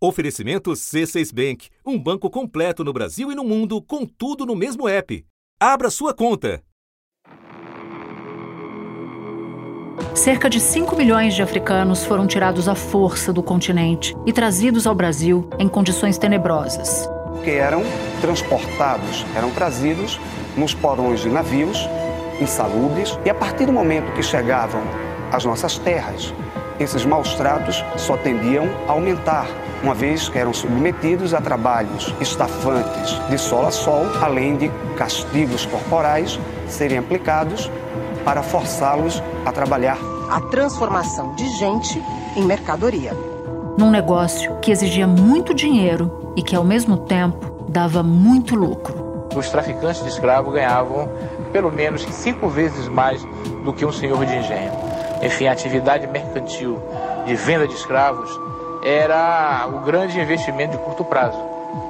Oferecimento C6 Bank, um banco completo no Brasil e no mundo, com tudo no mesmo app. Abra sua conta. Cerca de 5 milhões de africanos foram tirados à força do continente e trazidos ao Brasil em condições tenebrosas. Que eram transportados, eram trazidos nos porões de navios insalubres e a partir do momento que chegavam às nossas terras, esses maus tratos só tendiam a aumentar, uma vez que eram submetidos a trabalhos estafantes de sol a sol, além de castigos corporais serem aplicados para forçá-los a trabalhar. A transformação de gente em mercadoria. Num negócio que exigia muito dinheiro e que, ao mesmo tempo, dava muito lucro. Os traficantes de escravos ganhavam pelo menos cinco vezes mais do que um senhor de engenho. Enfim, a atividade mercantil de venda de escravos era o grande investimento de curto prazo.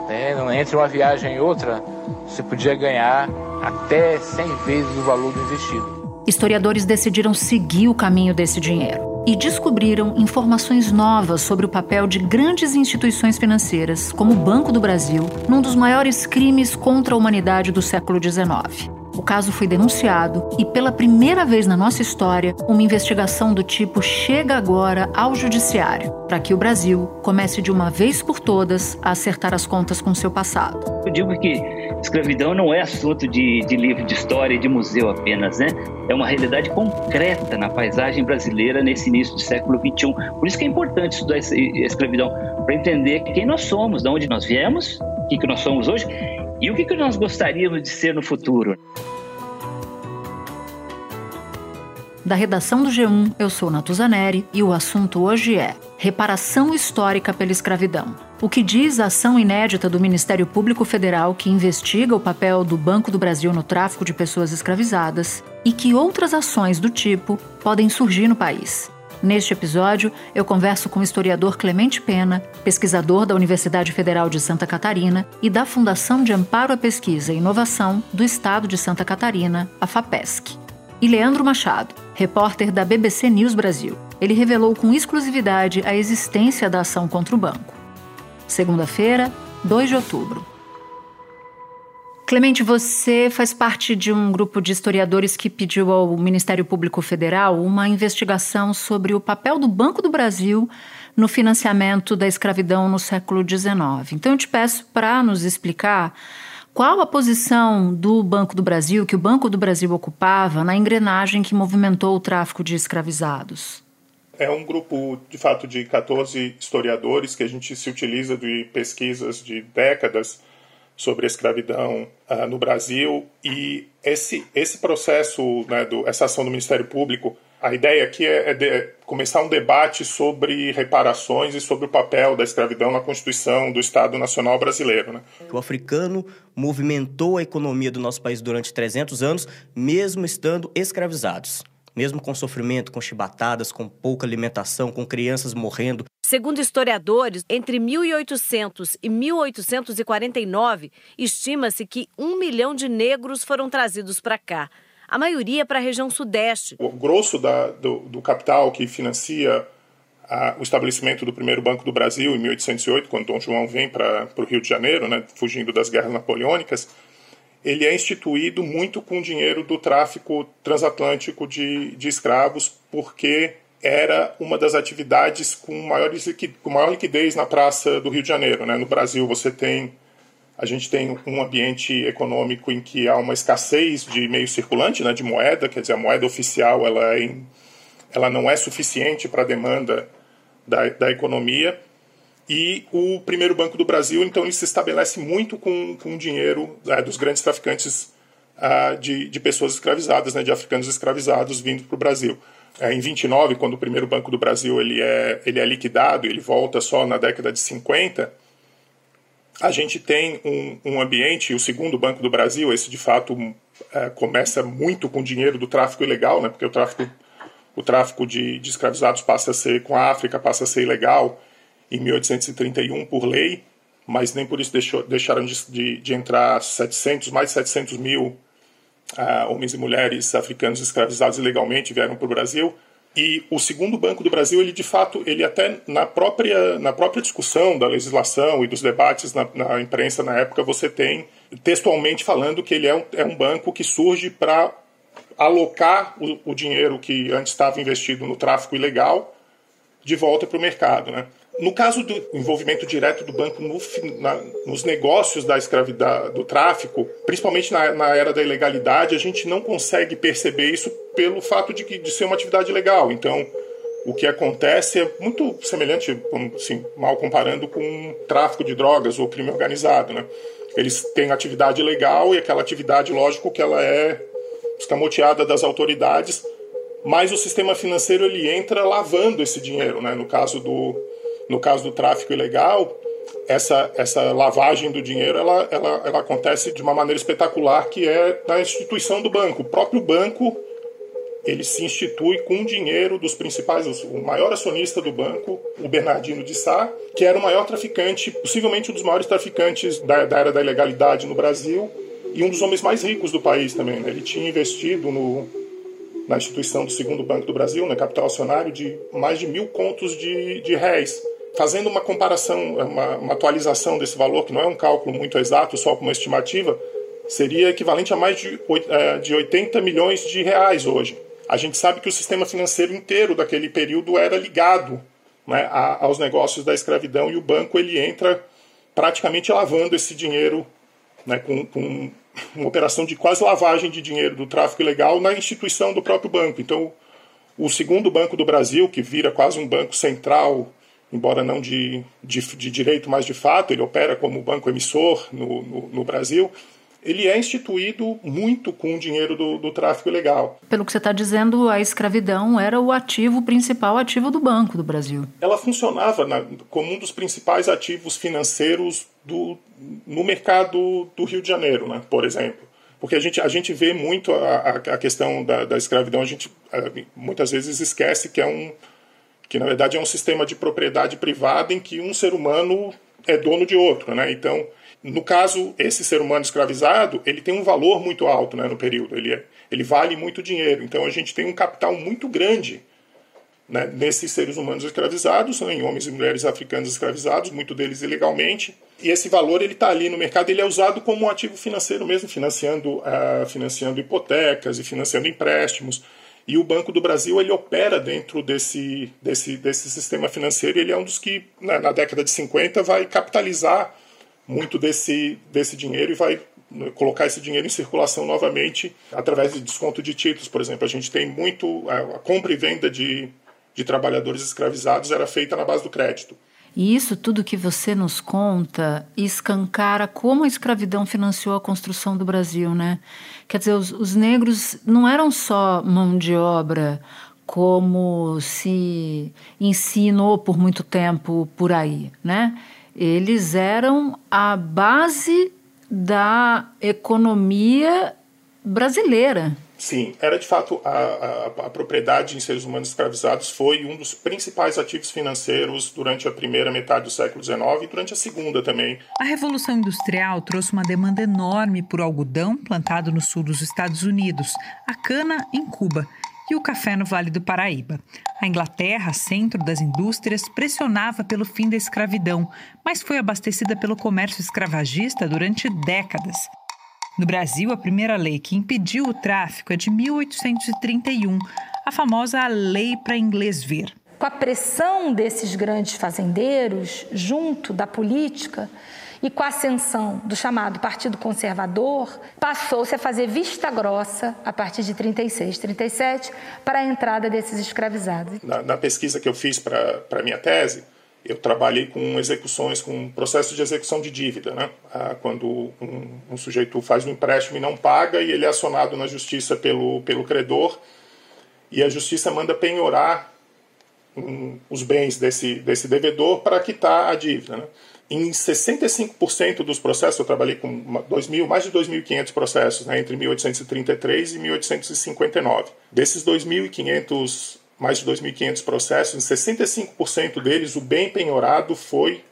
Né? Entre uma viagem e outra, você podia ganhar até 100 vezes o valor do investido. Historiadores decidiram seguir o caminho desse dinheiro e descobriram informações novas sobre o papel de grandes instituições financeiras, como o Banco do Brasil, num dos maiores crimes contra a humanidade do século XIX. O caso foi denunciado e, pela primeira vez na nossa história, uma investigação do tipo chega agora ao Judiciário, para que o Brasil comece de uma vez por todas a acertar as contas com seu passado. Eu digo que escravidão não é assunto de, de livro de história e de museu apenas, né? É uma realidade concreta na paisagem brasileira nesse início do século XXI. Por isso que é importante estudar a escravidão, para entender quem nós somos, de onde nós viemos, o que, que nós somos hoje e o que, que nós gostaríamos de ser no futuro? Da redação do G1, eu sou Natuzaneri e o assunto hoje é reparação histórica pela escravidão. O que diz a ação inédita do Ministério Público Federal que investiga o papel do Banco do Brasil no tráfico de pessoas escravizadas e que outras ações do tipo podem surgir no país. Neste episódio, eu converso com o historiador Clemente Pena, pesquisador da Universidade Federal de Santa Catarina e da Fundação de Amparo à Pesquisa e Inovação do Estado de Santa Catarina, a FAPESC. E Leandro Machado, repórter da BBC News Brasil. Ele revelou com exclusividade a existência da ação contra o banco. Segunda-feira, 2 de outubro. Clemente, você faz parte de um grupo de historiadores que pediu ao Ministério Público Federal uma investigação sobre o papel do Banco do Brasil no financiamento da escravidão no século XIX. Então, eu te peço para nos explicar qual a posição do Banco do Brasil, que o Banco do Brasil ocupava na engrenagem que movimentou o tráfico de escravizados. É um grupo, de fato, de 14 historiadores que a gente se utiliza de pesquisas de décadas sobre a escravidão uh, no Brasil e esse esse processo, né, do, essa ação do Ministério Público, a ideia aqui é, é de, começar um debate sobre reparações e sobre o papel da escravidão na Constituição do Estado Nacional Brasileiro. Né? O africano movimentou a economia do nosso país durante 300 anos, mesmo estando escravizados mesmo com sofrimento, com chibatadas, com pouca alimentação, com crianças morrendo. Segundo historiadores, entre 1800 e 1849, estima-se que um milhão de negros foram trazidos para cá, a maioria para a região sudeste. O grosso da, do, do, capital que financia a, o estabelecimento do primeiro Banco do Brasil em 1808, quando Dom João vem para o Rio de Janeiro, né, fugindo das guerras napoleônicas, ele é instituído muito com dinheiro do tráfico transatlântico de, de escravos, porque era uma das atividades com maior, com maior liquidez na praça do Rio de Janeiro. Né? No Brasil, você tem a gente tem um ambiente econômico em que há uma escassez de meio circulante, né, de moeda, quer dizer, a moeda oficial ela, é em, ela não é suficiente para a demanda da, da economia. E o primeiro Banco do Brasil, então, ele se estabelece muito com, com o dinheiro é, dos grandes traficantes ah, de, de pessoas escravizadas, né, de africanos escravizados vindo para o Brasil. É, em 29, quando o primeiro Banco do Brasil ele é, ele é liquidado, ele volta só na década de 50, a gente tem um, um ambiente, o segundo Banco do Brasil, esse de fato é, começa muito com dinheiro do tráfico ilegal, né, porque o tráfico, o tráfico de, de escravizados passa a ser, com a África, passa a ser ilegal, em 1831 por lei, mas nem por isso deixou, deixaram de, de, de, entrar 700, mais de 700 mil uh, homens e mulheres africanos escravizados ilegalmente vieram para o Brasil. E o segundo Banco do Brasil, ele de fato, ele até na própria, na própria discussão da legislação e dos debates na, na imprensa na época, você tem textualmente falando que ele é um, é um banco que surge para alocar o, o, dinheiro que antes estava investido no tráfico ilegal de volta para o mercado. Né? No caso do envolvimento direto do banco no, na, nos negócios da escravidão, do tráfico, principalmente na, na, era da ilegalidade, a gente não consegue perceber isso pelo fato de, que, de ser uma atividade legal. Então, o que acontece é muito semelhante, assim, mal comparando com tráfico de drogas ou crime organizado. Né? Eles têm atividade legal e aquela atividade, lógico, que ela é escamoteada das autoridades, mas o sistema financeiro ele entra lavando esse dinheiro. Né? No caso do no caso do tráfico ilegal, essa, essa lavagem do dinheiro ela, ela, ela acontece de uma maneira espetacular, que é na instituição do banco. O próprio banco ele se institui com o dinheiro dos principais, o maior acionista do banco, o Bernardino de Sá, que era o maior traficante, possivelmente um dos maiores traficantes da, da era da ilegalidade no Brasil e um dos homens mais ricos do país também. Né? Ele tinha investido no, na instituição do segundo Banco do Brasil, na capital acionário, de mais de mil contos de, de réis fazendo uma comparação, uma, uma, atualização desse valor, que não é um cálculo muito exato, só com uma estimativa, seria equivalente a mais de, é, de 80 milhões de reais hoje. A gente sabe que o sistema financeiro inteiro daquele período era ligado né, aos negócios da escravidão e o banco ele entra praticamente lavando esse dinheiro né, com, com uma operação de quase lavagem de dinheiro do tráfico ilegal na instituição do próprio banco. Então, o segundo banco do Brasil, que vira quase um banco central embora não de, de, de, direito, mas de fato, ele opera como banco emissor no, no, no Brasil, ele é instituído muito com o dinheiro do, do tráfico ilegal. Pelo que você está dizendo, a escravidão era o ativo principal ativo do Banco do Brasil. Ela funcionava na, como um dos principais ativos financeiros do, no mercado do Rio de Janeiro, né, por exemplo. Porque a gente, a gente vê muito a, a questão da, da escravidão, a gente muitas vezes esquece que é um, que na verdade é um sistema de propriedade privada em que um ser humano é dono de outro, né? Então, no caso, esse ser humano escravizado, ele tem um valor muito alto, né, no período, ele, é, ele vale muito dinheiro. Então, a gente tem um capital muito grande né, nesses seres humanos escravizados, né, em homens e mulheres africanos escravizados, muito deles ilegalmente. E esse valor ele está ali no mercado, ele é usado como um ativo financeiro mesmo, financiando, uh, financiando hipotecas e financiando empréstimos. E o Banco do Brasil ele opera dentro desse, desse, desse sistema financeiro ele é um dos que, na, na década de 50, vai capitalizar muito desse, desse dinheiro e vai né, colocar esse dinheiro em circulação novamente através de desconto de títulos, por exemplo. A gente tem muito. A compra e venda de, de trabalhadores escravizados era feita na base do crédito. E isso tudo que você nos conta escancara como a escravidão financiou a construção do Brasil, né? Quer dizer, os, os negros não eram só mão de obra como se ensinou por muito tempo por aí, né? Eles eram a base da economia brasileira. Sim, era de fato a, a, a, propriedade em seres humanos escravizados foi um dos principais ativos financeiros durante a primeira metade do século XIX e durante a segunda também. A Revolução Industrial trouxe uma demanda enorme por algodão plantado no sul dos Estados Unidos, a cana em Cuba e o café no Vale do Paraíba. A Inglaterra, centro das indústrias, pressionava pelo fim da escravidão, mas foi abastecida pelo comércio escravagista durante décadas. No Brasil, a primeira lei que impediu o tráfico é de 1831, a famosa Lei para Inglês Ver. Com a pressão desses grandes fazendeiros, junto da política, e com a ascensão do chamado Partido Conservador, passou-se a fazer vista grossa a partir de 36, 37, para a entrada desses escravizados. Na, na pesquisa que eu fiz para a minha tese, eu trabalhei com execuções, com processo de execução de dívida, né? Ah, quando um, um, sujeito faz um empréstimo e não paga e ele é acionado na justiça pelo, pelo credor e a justiça manda penhorar um, os bens desse, desse devedor para quitar a dívida. Né? Em 65% dos processos, eu trabalhei com 2 mil, mais de 2.500 processos né, entre 1833 e 1859. Desses 2.500 mais de 2.500 processos, em 65% deles o bem penhorado foi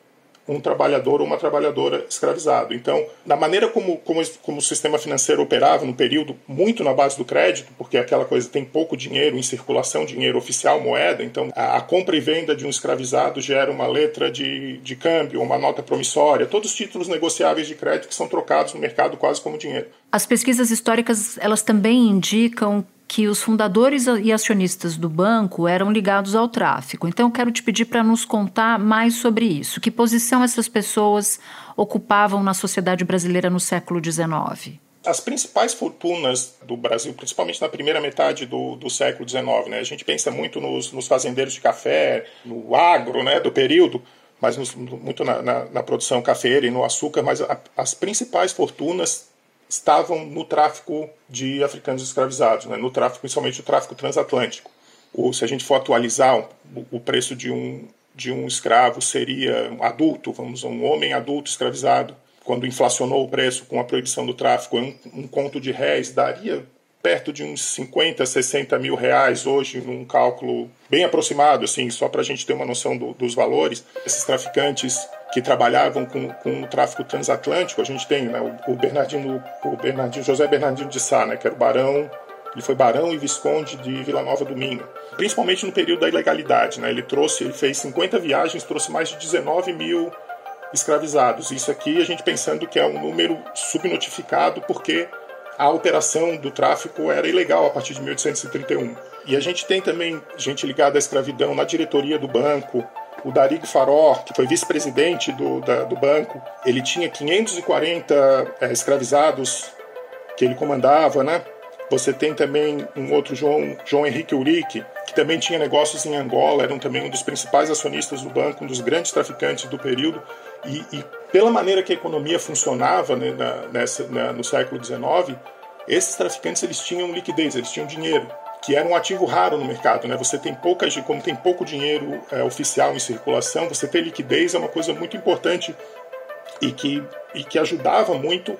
um trabalhador ou uma trabalhadora escravizado. Então, na maneira como, como, como o sistema financeiro operava no período, muito na base do crédito, porque aquela coisa tem pouco dinheiro em circulação, dinheiro oficial, moeda, então a, a compra e venda de um escravizado gera uma letra de, de câmbio, uma nota promissória, todos os títulos negociáveis de crédito que são trocados no mercado quase como dinheiro. As pesquisas históricas, elas também indicam que os fundadores e acionistas do banco eram ligados ao tráfico. Então, eu quero te pedir para nos contar mais sobre isso. Que posição essas pessoas ocupavam na sociedade brasileira no século XIX? As principais fortunas do Brasil, principalmente na primeira metade do, do século XIX, né? a gente pensa muito nos, nos fazendeiros de café, no agro né, do período, mas nos, muito na, na, na, produção cafeira e no açúcar, mas a, as principais fortunas estavam no tráfico de africanos escravizados, né? no tráfico, principalmente o tráfico transatlântico. Ou se a gente for atualizar o, preço de um, de um escravo seria um adulto, vamos um homem adulto escravizado, quando inflacionou o preço com a proibição do tráfico, um, um conto de réis daria perto de uns 50, 60 mil reais hoje, num cálculo bem aproximado, assim, só para a gente ter uma noção do, dos valores. Esses traficantes que trabalhavam com, com o tráfico transatlântico, a gente tem né, o, Bernardino, o Bernardino, José Bernardino de Sá, né, que era o barão, ele foi barão e visconde de Vila Nova do Minho, principalmente no período da ilegalidade, né, ele trouxe, ele fez 50 viagens, trouxe mais de 19 mil escravizados. Isso aqui a gente pensando que é um número subnotificado porque a operação do tráfico era ilegal a partir de 1831. E a gente tem também gente ligada à escravidão na diretoria do banco, o Darig Faror, que foi vice-presidente do, do banco, ele tinha 540 é, escravizados que ele comandava, né? Você tem também um outro João, João Henrique Urique, que também tinha negócios em Angola, era também um dos principais acionistas do banco, um dos grandes traficantes do período. E, e pela maneira que a economia funcionava né, na, nessa, na, no século XIX, esses traficantes eles tinham liquidez, eles tinham dinheiro que era um ativo raro no mercado. Né? Você tem pouca, como tem pouco dinheiro é, oficial em circulação, você ter liquidez é uma coisa muito importante e que, e que ajudava muito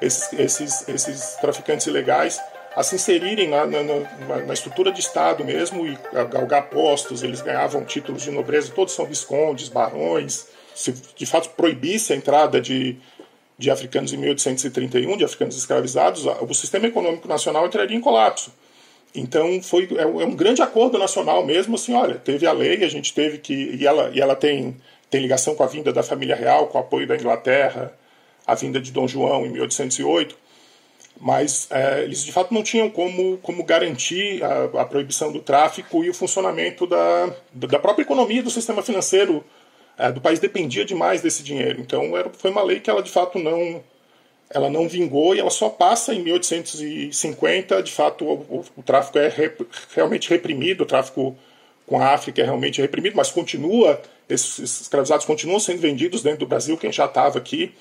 esses, esses, esses traficantes ilegais a se inserirem na, na, na, na, estrutura de Estado mesmo e galgar postos, eles ganhavam títulos de nobreza, todos são viscondes, barões. Se de fato proibisse a entrada de, de africanos em 1831, de africanos escravizados, o sistema econômico nacional entraria em colapso. Então foi é, é um grande acordo nacional mesmo, assim, olha, teve a lei, a gente teve que e ela e ela tem tem ligação com a vinda da família real, com o apoio da Inglaterra, a vinda de Dom João em 1808, mas é, eles de fato não tinham como como garantir a, a, proibição do tráfico e o funcionamento da da própria economia do sistema financeiro é, do país dependia demais desse dinheiro. Então era, foi uma lei que ela de fato não ela não vingou e ela só passa em 1850. De fato, o, o, o tráfico é re, realmente reprimido, o tráfico com a África é realmente reprimido, mas continua, esses escravizados continuam sendo vendidos dentro do Brasil, quem já estava aqui.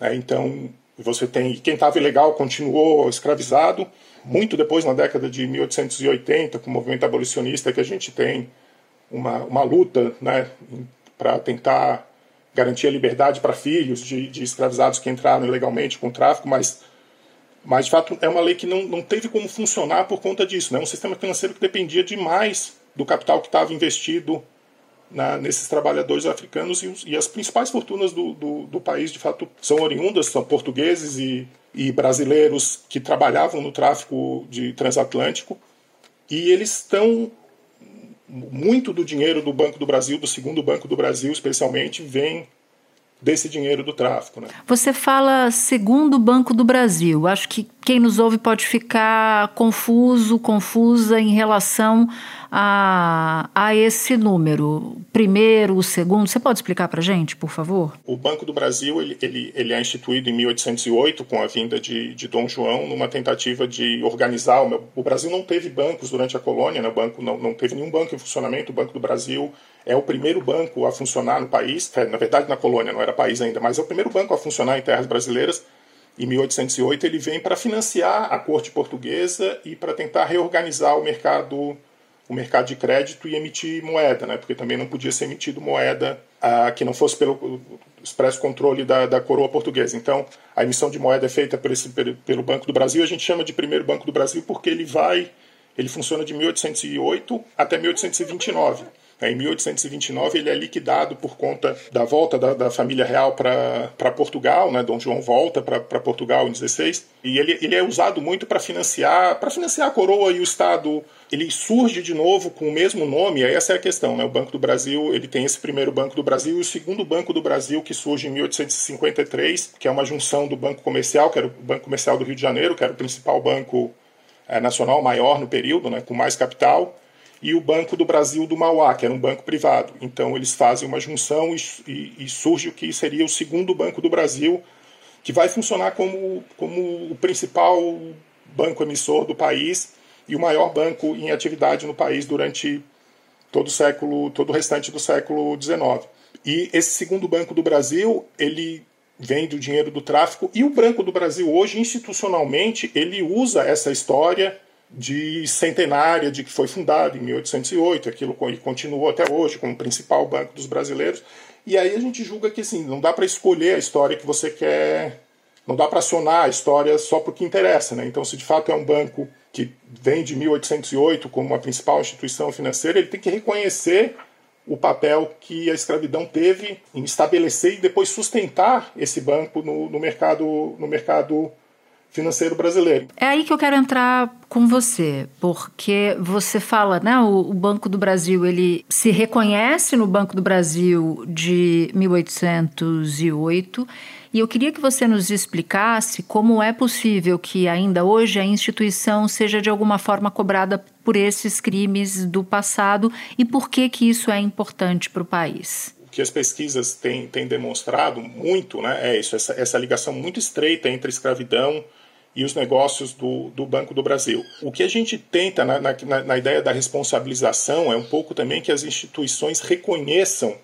É, então, você tem quem estava ilegal continuou escravizado. Muito depois, na década de 1880, com o movimento abolicionista, que a gente tem uma, uma luta né, para tentar garantir a liberdade para filhos de, de, escravizados que entraram ilegalmente com tráfico, mas, mas de fato é uma lei que não, não teve como funcionar por conta disso. Né? Um sistema financeiro que dependia demais do capital que estava investido na, nesses trabalhadores africanos e, e as principais fortunas do, do, do, país, de fato, são oriundas, são portugueses e, e brasileiros que trabalhavam no tráfico de transatlântico e eles estão muito do dinheiro do Banco do Brasil, do segundo Banco do Brasil especialmente, vem desse dinheiro do tráfico. Né? Você fala segundo Banco do Brasil. Acho que quem nos ouve pode ficar confuso, confusa em relação a, a esse número? Primeiro, o segundo, você pode explicar para gente, por favor? O Banco do Brasil ele, ele, ele é instituído em 1808 com a vinda de, de Dom João numa tentativa de organizar. O, o Brasil não teve bancos durante a colônia, né? o banco não, não teve nenhum banco em funcionamento. O Banco do Brasil é o primeiro banco a funcionar no país, é, na verdade na colônia, não era país ainda, mas é o primeiro banco a funcionar em terras brasileiras. Em 1808 ele vem para financiar a corte portuguesa e para tentar reorganizar o mercado o mercado de crédito e emitir moeda, né? porque também não podia ser emitido moeda ah, que não fosse pelo expresso controle da, da coroa portuguesa. Então, a emissão de moeda é feita por esse, pelo Banco do Brasil. A gente chama de primeiro Banco do Brasil porque ele vai, ele funciona de 1808 até 1829. Em 1829 ele é liquidado por conta da volta da, da família real para Portugal, né? Dom João volta para Portugal em 16 e ele, ele é usado muito para financiar para financiar a coroa e o Estado. Ele surge de novo com o mesmo nome. Aí essa é a questão, né? O Banco do Brasil ele tem esse primeiro Banco do Brasil e o segundo Banco do Brasil que surge em 1853, que é uma junção do Banco Comercial, que era o Banco Comercial do Rio de Janeiro, que era o principal banco é, nacional maior no período, né? Com mais capital e o Banco do Brasil do Mauá, que era um banco privado. Então eles fazem uma junção e, e, e, surge o que seria o segundo Banco do Brasil, que vai funcionar como, como o principal banco emissor do país e o maior banco em atividade no país durante todo o século, todo o restante do século XIX. E esse segundo Banco do Brasil, ele vem do dinheiro do tráfico e o Banco do Brasil hoje institucionalmente ele usa essa história de centenária de que foi fundado em 1808, aquilo continuou até hoje como principal banco dos brasileiros. E aí a gente julga que assim, não dá para escolher a história que você quer, não dá para acionar a história só porque interessa, né? Então, se de fato é um banco que vem de 1808 como a principal instituição financeira, ele tem que reconhecer o papel que a escravidão teve em estabelecer e depois sustentar esse banco no, no mercado no mercado financeiro brasileiro. É aí que eu quero entrar com você, porque você fala, né, o, Banco do Brasil, ele se reconhece no Banco do Brasil de 1808, e eu queria que você nos explicasse como é possível que ainda hoje a instituição seja de alguma forma cobrada por esses crimes do passado e por que que isso é importante para o país O que as pesquisas têm, têm demonstrado muito né, é isso, essa, essa ligação muito estreita entre escravidão e os negócios do, do Banco do Brasil. O que a gente tenta na, na, na ideia da responsabilização é um pouco também que as instituições reconheçam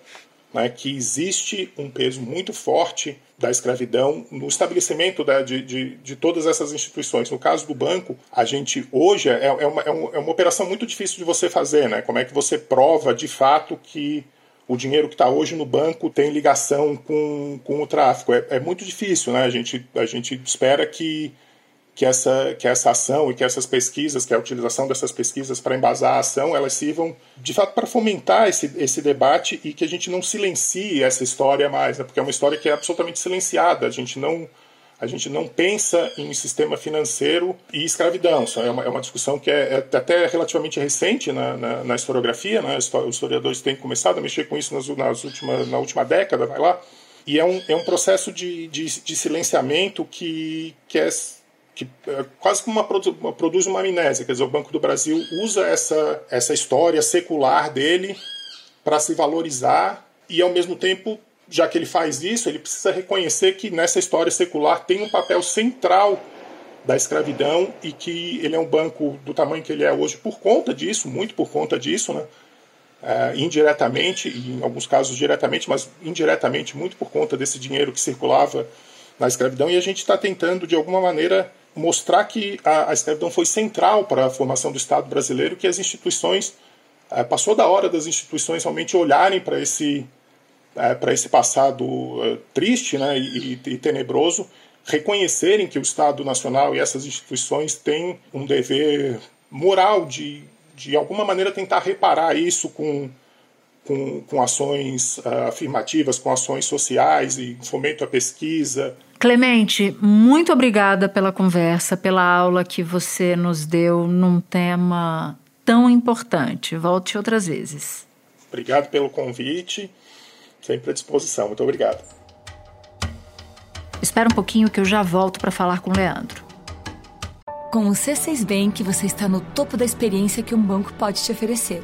né, que existe um peso muito forte da escravidão no estabelecimento da, de, de, de, todas essas instituições. No caso do banco, a gente hoje é, é, uma, é, uma, é uma operação muito difícil de você fazer. Né? Como é que você prova de fato que o dinheiro que está hoje no banco tem ligação com, com o tráfico? É, é muito difícil. Né? A, gente, a gente espera que que essa, que essa ação e que essas pesquisas, que a utilização dessas pesquisas para embasar a ação, elas sirvam de fato para fomentar esse, esse debate e que a gente não silencie essa história mais, né? porque é uma história que é absolutamente silenciada. A gente não, a gente não pensa em sistema financeiro e escravidão. Isso é uma, é uma discussão que é, é, até relativamente recente na, na, na historiografia. Né? Os historiadores têm começado a mexer com isso nas, nas última, na última década, vai lá. E é um, é um processo de, de, de silenciamento que, que é que é quase como uma, produz uma amnésia. Quer dizer, o Banco do Brasil usa essa, essa história secular dele para se valorizar e, ao mesmo tempo, já que ele faz isso, ele precisa reconhecer que nessa história secular tem um papel central da escravidão e que ele é um banco do tamanho que ele é hoje por conta disso, muito por conta disso, né? Uh, indiretamente, em alguns casos diretamente, mas indiretamente muito por conta desse dinheiro que circulava na escravidão, e a gente está tentando, de alguma maneira, mostrar que a, a escravidão foi central para a formação do Estado brasileiro, que as instituições é, passou da hora das instituições realmente olharem para esse é, para esse passado é, triste, né, e, e, tenebroso, reconhecerem que o Estado Nacional e essas instituições têm um dever moral de de alguma maneira tentar reparar isso com com, com ações uh, afirmativas, com ações sociais e fomento à pesquisa, Clemente, muito obrigada pela conversa, pela aula que você nos deu num tema tão importante. Volte outras vezes. Obrigado pelo convite, sempre à disposição. Muito obrigado. Espera um pouquinho que eu já volto para falar com o Leandro. Com o C6 Bank, você está no topo da experiência que um banco pode te oferecer.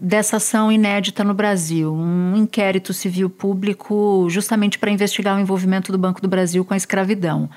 dessa ação inédita no Brasil, um inquérito civil público justamente para investigar o envolvimento do Banco do Brasil com a escravidão.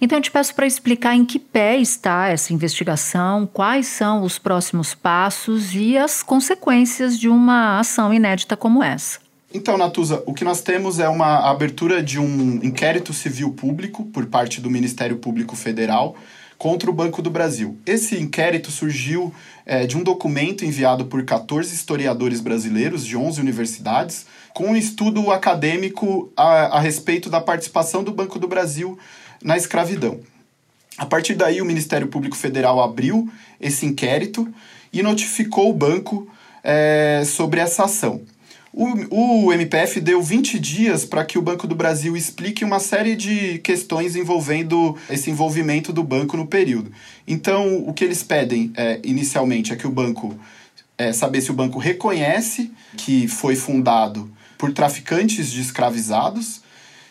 Então eu te peço para explicar em que pé está essa investigação, quais são os próximos passos e as consequências de uma ação inédita como essa. Então, Natuza, o que nós temos é uma abertura de um inquérito civil público por parte do Ministério Público Federal contra o Banco do Brasil. Esse inquérito surgiu é, de um documento enviado por 14 historiadores brasileiros de 11 universidades, com um estudo acadêmico a, a respeito da participação do Banco do Brasil na escravidão. A partir daí, o Ministério Público Federal abriu esse inquérito e notificou o banco é, sobre essa ação. O, o MPF deu 20 dias para que o Banco do Brasil explique uma série de questões envolvendo esse envolvimento do banco no período. Então, o que eles pedem é, inicialmente é que o banco é, saber se o banco reconhece que foi fundado por traficantes de escravizados,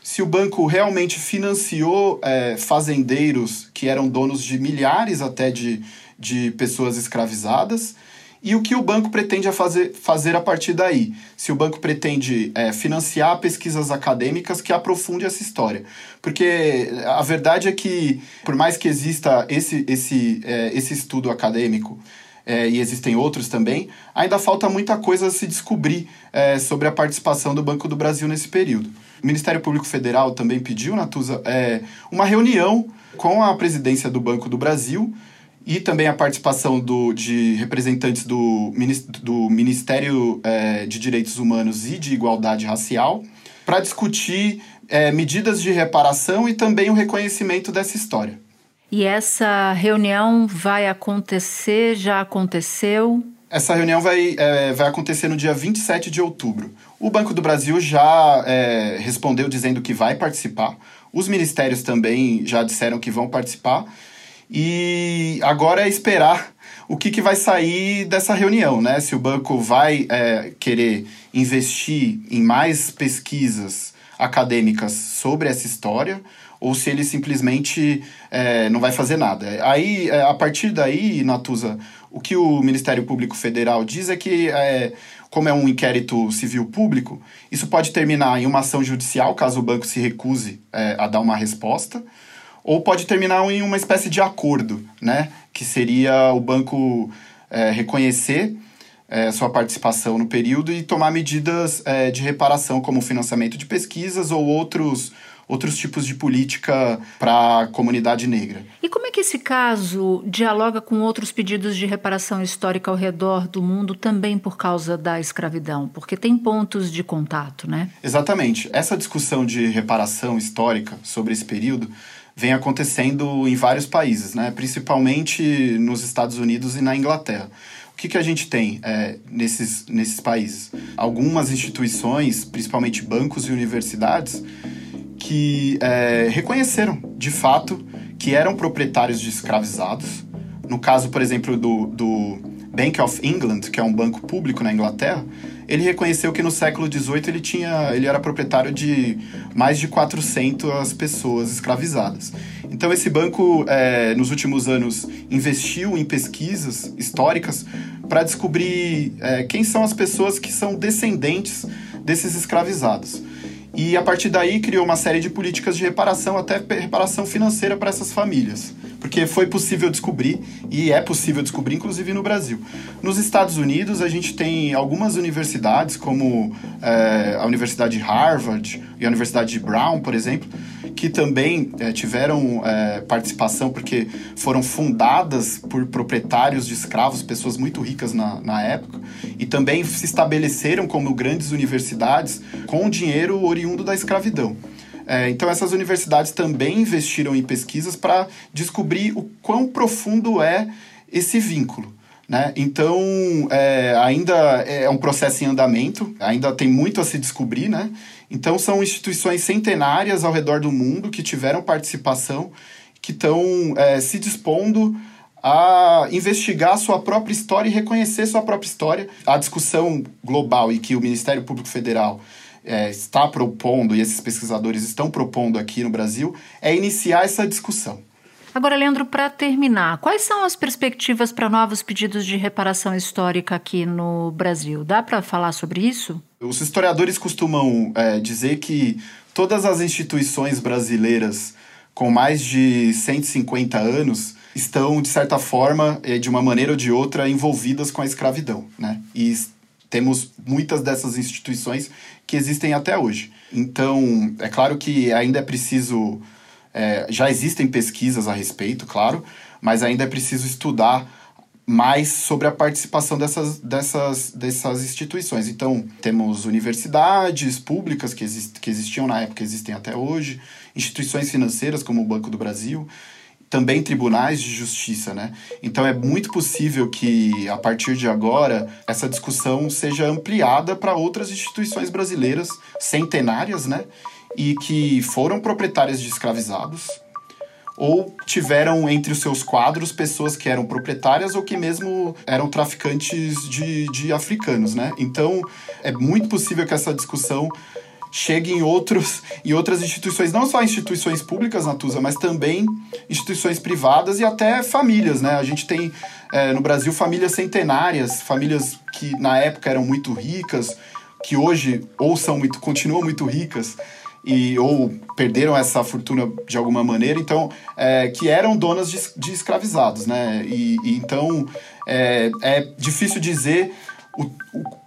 se o banco realmente financiou é, fazendeiros que eram donos de milhares até de, de pessoas escravizadas e o que o banco pretende fazer, fazer a partir daí. Se o banco pretende é, financiar pesquisas acadêmicas que aprofundem essa história. Porque a verdade é que, por mais que exista esse, esse, é, esse estudo acadêmico, é, e existem outros também, ainda falta muita coisa a se descobrir é, sobre a participação do Banco do Brasil nesse período. O Ministério Público Federal também pediu, Natuza, é, uma reunião com a presidência do Banco do Brasil e também a participação do, de representantes do, do Ministério é, de Direitos Humanos e de Igualdade Racial para discutir é, medidas de reparação e também o reconhecimento dessa história. E essa reunião vai acontecer, já aconteceu? Essa reunião vai, é, vai acontecer no dia 27 de outubro. O Banco do Brasil já é, respondeu dizendo que vai participar. Os ministérios também já disseram que vão participar. E agora é esperar o que, que vai sair dessa reunião, né? Se o banco vai é, querer investir em mais pesquisas acadêmicas sobre essa história ou se ele simplesmente é, não vai fazer nada. Aí, é, a partir daí, Natuza, o que o Ministério Público Federal diz é que, é, como é um inquérito civil público, isso pode terminar em uma ação judicial, caso o banco se recuse é, a dar uma resposta, ou pode terminar em uma espécie de acordo, né? Que seria o banco é, reconhecer é, sua participação no período e tomar medidas é, de reparação, como financiamento de pesquisas ou outros, outros tipos de política para a comunidade negra. E como é que esse caso dialoga com outros pedidos de reparação histórica ao redor do mundo, também por causa da escravidão? Porque tem pontos de contato, né? Exatamente. Essa discussão de reparação histórica sobre esse período vem acontecendo em vários países, né? principalmente nos Estados Unidos e na Inglaterra. O que, que a gente tem é, nesses, nesses países? Algumas instituições, principalmente bancos e universidades, que é, reconheceram de fato que eram proprietários de escravizados. No caso, por exemplo, do, do Bank of England, que é um banco público na Inglaterra, ele reconheceu que no século XVIII ele, tinha, ele era proprietário de mais de 400 pessoas escravizadas. Então esse banco, é, nos últimos anos, investiu em pesquisas históricas para descobrir é, quem são as pessoas que são descendentes desses escravizados. E a partir daí criou uma série de políticas de reparação, até reparação financeira para essas famílias porque foi possível descobrir e é possível descobrir, inclusive no Brasil. Nos Estados Unidos, a gente tem algumas universidades, como é, a Universidade de Harvard e a Universidade de Brown, por exemplo, que também é, tiveram é, participação porque foram fundadas por proprietários de escravos, pessoas muito ricas na, na época, e também se estabeleceram como grandes universidades com dinheiro oriundo da escravidão. É, então, essas universidades também investiram em pesquisas para descobrir o quão profundo é esse vínculo. Né? Então, é, ainda é um processo em andamento, ainda tem muito a se descobrir. Né? Então, são instituições centenárias ao redor do mundo que tiveram participação, que estão é, se dispondo a investigar sua própria história e reconhecer sua própria história. A discussão global e que o Ministério Público Federal é, está propondo, e esses pesquisadores estão propondo aqui no Brasil, é iniciar essa discussão. Agora, Leandro, para terminar, quais são as perspectivas para novos pedidos de reparação histórica aqui no Brasil? Dá para falar sobre isso? Os historiadores costumam é, dizer que todas as instituições brasileiras com mais de 150 anos estão, de certa forma, eh, de uma maneira ou de outra, envolvidas com a escravidão. Né? E temos muitas dessas instituições que existem até hoje. Então, é claro que ainda é preciso. É, já existem pesquisas a respeito, claro, mas ainda é preciso estudar mais sobre a participação dessas, dessas, dessas instituições. Então, temos universidades públicas que, exist, que existiam na época, existem até hoje, instituições financeiras como o Banco do Brasil, também tribunais de justiça, né? Então é muito possível que a partir de agora essa discussão seja ampliada para outras instituições brasileiras centenárias, né? E que foram proprietárias de escravizados ou tiveram entre os seus quadros pessoas que eram proprietárias ou que mesmo eram traficantes de, de africanos, né? Então é muito possível que essa discussão chegue em, outros, em outras instituições, não só instituições públicas, Natuza, mas também instituições privadas e até famílias, né? A gente tem é, no Brasil famílias centenárias, famílias que na época eram muito ricas, que hoje ou são muito, continuam muito ricas, e ou perderam essa fortuna de alguma maneira, então é, que eram donas de, de escravizados, né? E, e então é, é difícil dizer o,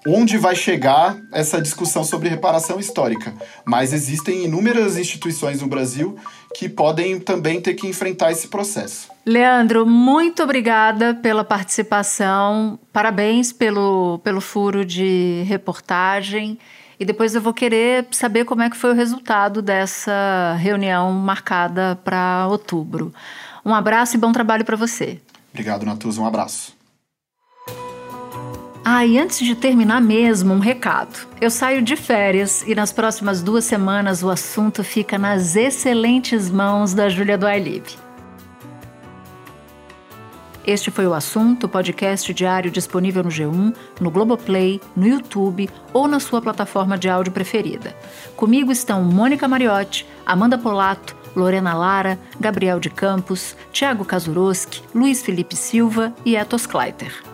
onde vai chegar essa discussão sobre reparação histórica. Mas existem inúmeras instituições no Brasil que podem também ter que enfrentar esse processo. Leandro, muito obrigada pela participação. Parabéns pelo, pelo furo de reportagem. E depois eu vou querer saber como é que foi o resultado dessa reunião marcada para outubro. Um abraço e bom trabalho para você. Obrigado, Natuza. Um abraço. Ah, e antes de terminar mesmo, um recado. Eu saio de férias e nas próximas duas semanas o assunto fica nas excelentes mãos da Júlia do Livre. Este foi o assunto, podcast diário disponível no G1, no Globoplay, no YouTube ou na sua plataforma de áudio preferida. Comigo estão Mônica Mariotti, Amanda Polato, Lorena Lara, Gabriel de Campos, Tiago Kazuroski, Luiz Felipe Silva e Etos Kleiter.